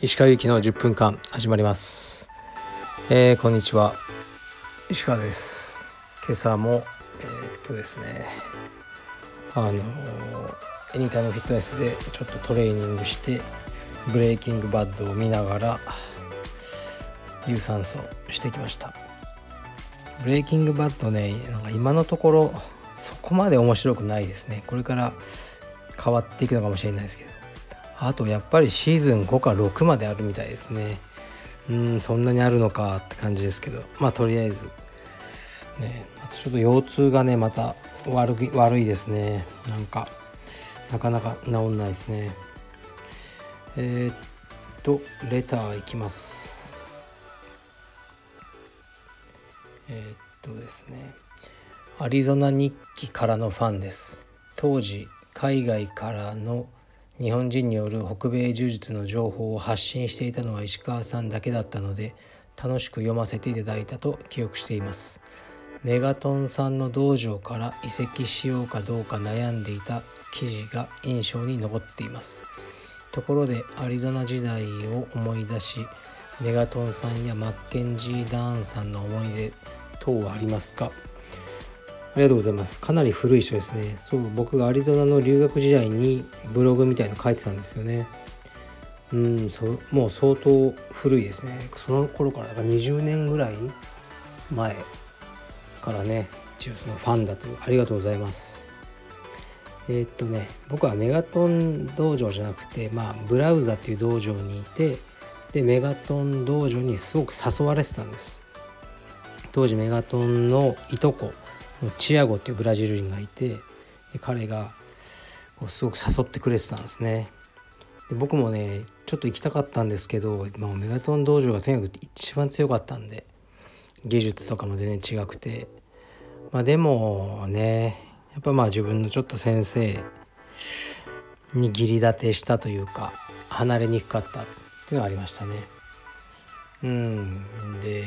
石川由紀の10分間始まります、えー、こんにちは。石川です。今朝もえー、っとですね。あのー、エニタイムフィットネスでちょっとトレーニングしてブレイキングバッドを見ながら有酸素してきました。ブレイキングバッドねなんか今のところそこまで面白くないですね。これから変わっていくのかもしれないですけど。あとやっぱりシーズン5か6まであるみたいですね。うんそんなにあるのかって感じですけど。まあとりあえず。ねあとちょっと腰痛がねまた悪い悪いですね。なんかなかなか治んないですね。えー、っとレターいきます。えー、っとですね。アリゾナ日記からのファンです。当時海外からの日本人による北米柔術の情報を発信していたのは石川さんだけだったので楽しく読ませていただいたと記憶しています。メガトンさんの道場から移籍しようかどうか悩んでいた記事が印象に残っています。ところでアリゾナ時代を思い出しメガトンさんやマッケンジー・ダーンさんの思い出等はありますか？ありがとうございます。かなり古い人ですね。そう、僕がアリゾナの留学時代にブログみたいの書いてたんですよね。うん、そもう相当古いですね。その頃から、だから20年ぐらい前からね、一応そのファンだとありがとうございます。えー、っとね、僕はメガトン道場じゃなくて、まあ、ブラウザっていう道場にいて、で、メガトン道場にすごく誘われてたんです。当時メガトンのいとこ、チアゴっていうブラジル人がいて彼がこうすごく誘ってくれてたんですね。で僕もねちょっと行きたかったんですけど、まあ、メガトン道場がとにかく一番強かったんで技術とかも全然違くて。まあでもねやっぱまあ自分のちょっと先生に義理立てしたというか離れにくかったっていうのがありましたね。うん。で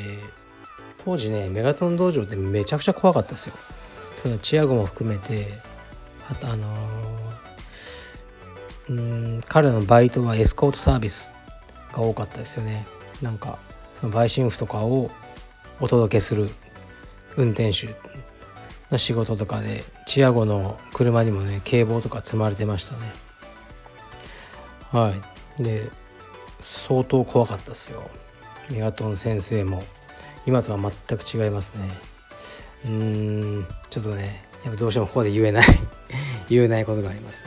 当時ねメガトン道場ってめちゃくちゃ怖かったですよ。そのチアゴも含めてあとあのー、うん彼のバイトはエスコートサービスが多かったですよね。なんか売春婦とかをお届けする運転手の仕事とかでチアゴの車にもね警棒とか積まれてましたね。はい。で相当怖かったですよ。メガトン先生も。今とは全く違いますね。うーんちょっとねやっぱどうしてもここで言えない 言えないことがあります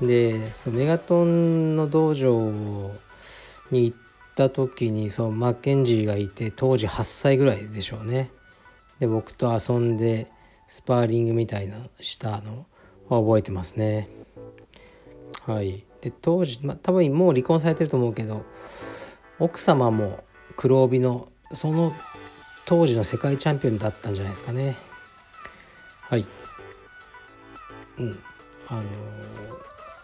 ね。でそのメガトンの道場に行った時にそうマッケンジーがいて当時8歳ぐらいでしょうね。で僕と遊んでスパーリングみたいなしたのは覚えてますね。はい。で当時、まあ、多分もう離婚されてると思うけど奥様も黒帯のその当時の世界チャンピオンだったんじゃないですかね。はい。うん。あのー、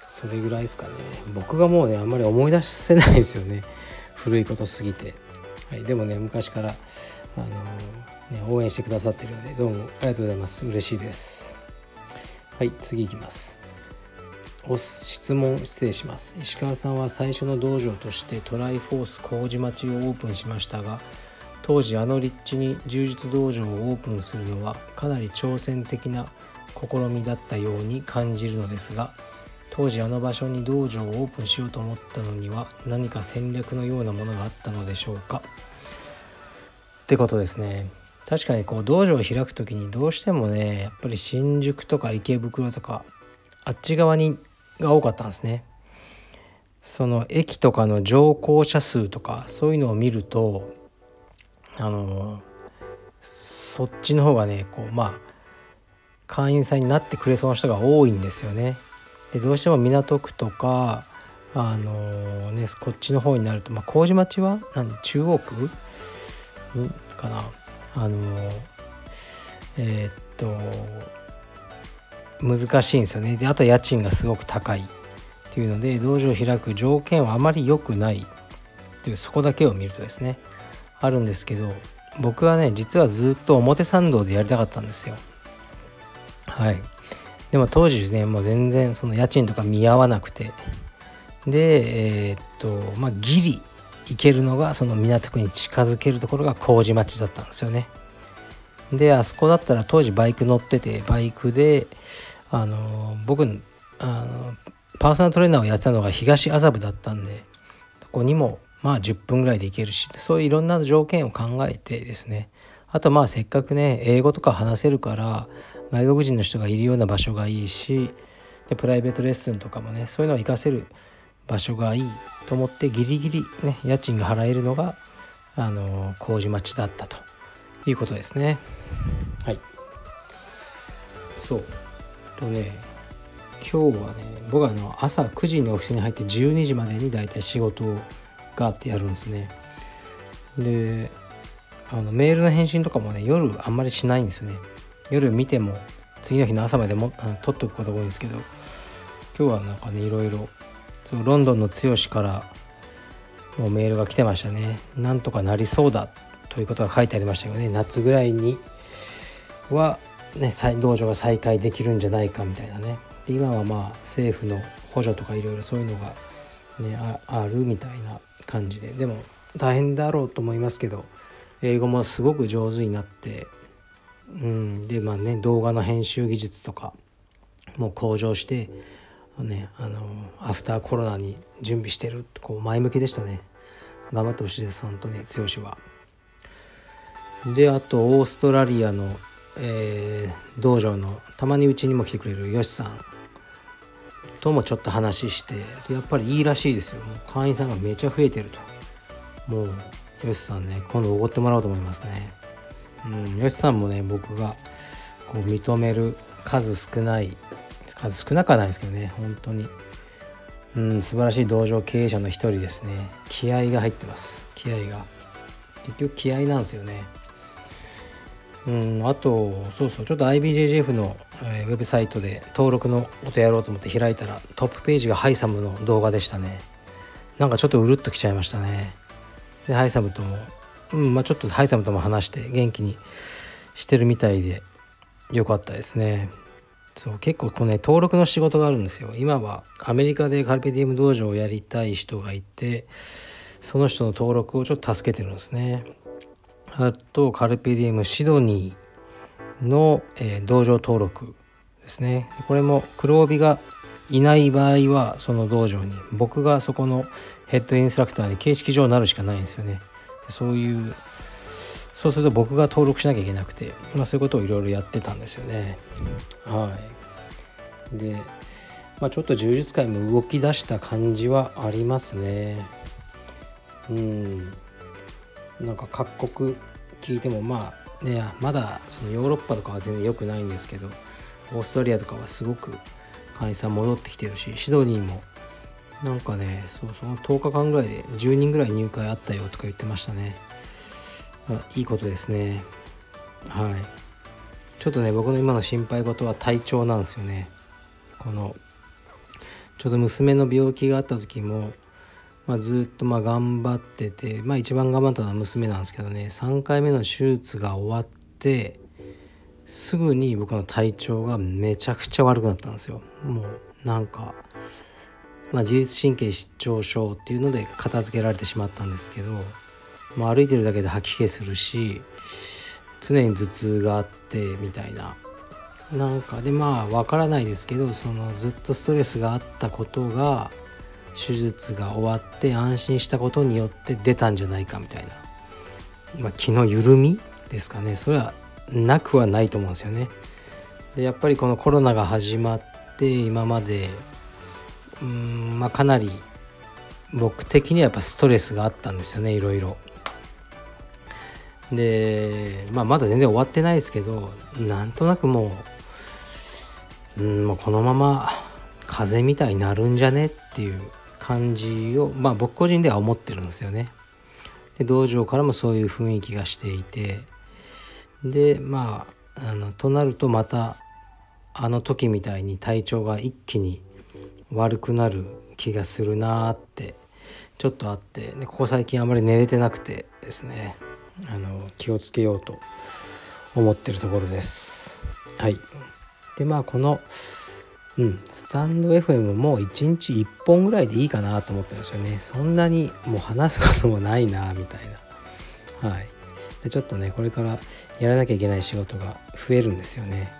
それぐらいですかね。僕がもうねあんまり思い出せないですよね。古いことすぎて、はい、でもね昔から、あのー、ね、応援してくださってるのでどうもありがとうございます。嬉しいです。はい。次いきます。お質問失礼します。石川さんは最初の道場としてトライフォース麹町をオープンしましたが当時あの立地に柔術道場をオープンするのはかなり挑戦的な試みだったように感じるのですが当時あの場所に道場をオープンしようと思ったのには何か戦略のようなものがあったのでしょうか？ってことですね。確かにこう道場を開く時にどうしてもねやっぱり新宿とか池袋とかあっち側にが多かったんですね。その駅とかの乗降者数とかそういうのを見るとあのそっちの方がねこうまあ会員さんになってくれそうな人が多いんですよね。でどうしても港区とかあのねこっちの方になると、まあ、麹町は何中央区かな。あのえー、っと難しいんですよね。であと家賃がすごく高いっていうので道場を開く条件はあまり良くないというそこだけを見るとですね。あるんですけど僕はね実はずっと表参道でやりたかったんですよ。はい。でも当時ですねもう全然その家賃とか見合わなくて。でえー、っとまあギリ行けるのがその港区に近づけるところが麹町だったんですよね。であそこだったら当時バイク乗っててバイクであの僕あのパーソナルトレーナーをやってたのが東麻布だったんでそこにもまあ10分ぐらいで行けるしそういういろんな条件を考えてですね。あとまあせっかくね英語とか話せるから外国人の人がいるような場所がいいしでプライベートレッスンとかもねそういうのを活かせる場所がいいと思ってギリギリね家賃が払えるのがあの麹町だったということですね。はい。そう。とね今日はね僕はあの朝9時にオフィスに入って12時までに大体仕事をがあってやるんですね。であのメールの返信とかもね夜あんまりしないんですよね。夜見ても次の日の朝までもあ取っておくことが多いんですけど今日はなんかねいろいろそうロンドンの剛からもうメールが来てましたね。なんとかなりそうだということが書いてありましたよね。夏ぐらいにはね道場が再開できるんじゃないかみたいなね。で今はまあ政府の補助とかいろいろそういうのがねあるみたい感じで。でも大変だろうと思いますけど英語もすごく上手になってうん。でまあね動画の編集技術とかも向上してねあのアフターコロナに準備してるこう前向きでしたね。頑張ってほしいです本当に。剛は。であとオーストラリアの、えー、道場のたまにうちにも来てくれるよしさん。ともちょっと話してやっぱりいいらしいですよ。もう会員さんがめちゃ増えてると。もうよしさんね今度おごってもらおうと思いますね。うんよしさんもね僕がこう認める数少ない数少なくはないですけどね本当に。うん素晴らしい道場経営者の一人ですね。気合が入ってます。気合が。結局気合なんですよね。うんあとそうそうちょっと IBJJF の、え、ウェブサイトで登録のことやろうと思って開いたらトップページがハイサムの動画でしたね。なんかちょっとうるっときちゃいましたね。でハイサムとも、うんまあ、ちょっとハイサムとも話して元気にしてるみたいでよかったですね。そう結構こうね登録の仕事があるんですよ。今はアメリカでカルペディウム道場をやりたい人がいてその人の登録をちょっと助けてるんですね。あとカルペディウムシドニーの、えー、道場登録ですね。これも黒帯がいない場合はその道場に僕がそこのヘッドインストラクターで形式上なるしかないんですよね。そういうそうすると僕が登録しなきゃいけなくて、まあ、そういうことをいろいろやってたんですよね。はい。で、まあ、ちょっと柔術界も動き出した感じはありますね。うん。なんか各国聞いてもまあねまだそのヨーロッパとかは全然良くないんですけどオーストリアとかはすごく会員さん戻ってきてるしシドニーもなんかねそうその10日間ぐらいで10人ぐらい入会あったよとか言ってましたね、いいことですね。はい。ちょっとね僕の今の心配事は体調なんですよね。このちょうど娘の病気があった時も、まあ、ずっとまあ頑張ってて、まあ、一番頑張ったのは娘なんですけどね。3回目の手術が終わってすぐに僕の体調がめちゃくちゃ悪くなったんですよ。もうなんか、まあ、自律神経失調症っていうので片付けられてしまったんですけど、まあ、歩いてるだけで吐き気するし常に頭痛があってみたいな。なんかでまあわからないですけどそのずっとストレスがあったことが手術が終わって安心したことによって出たんじゃないかみたいな、まあ、気の緩みですかねそれはなくはないと思うんですよね。でやっぱりこのコロナが始まって今までうんまあかなり僕的にはやっぱストレスがあったんですよねいろいろ。で、まあ、まだ全然終わってないですけどなんとなくもううんもうこのまま風邪みたいになるんじゃねっていう感じをまあ僕個人では思ってるんですよね。で道場からもそういう雰囲気がしていてでまああのとなるとまたあの時みたいに体調が一気に悪くなる気がするなーってちょっとあってでここ最近あまり寝れてなくてですねあの気をつけようと思ってるところです。はい、でまあこのうん。スタンド FM も1日1本ぐらいでいいかなと思ってるんですよね。そんなにもう話すこともないなみたいな。はい。でちょっとねこれからやらなきゃいけない仕事が増えるんですよね。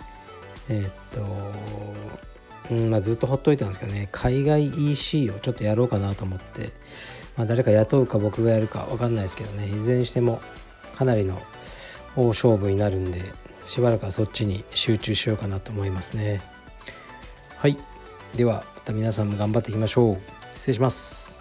えー、っとうんまあずっとほっといたんですけどね。海外 EC をちょっとやろうかなと思って。まあ誰か雇うか僕がやるか分かんないですけどね。いずれにしてもかなりの大勝負になるんでしばらくはそっちに集中しようかなと思いますね。はい。ではまた皆さんも頑張っていきましょう。失礼します。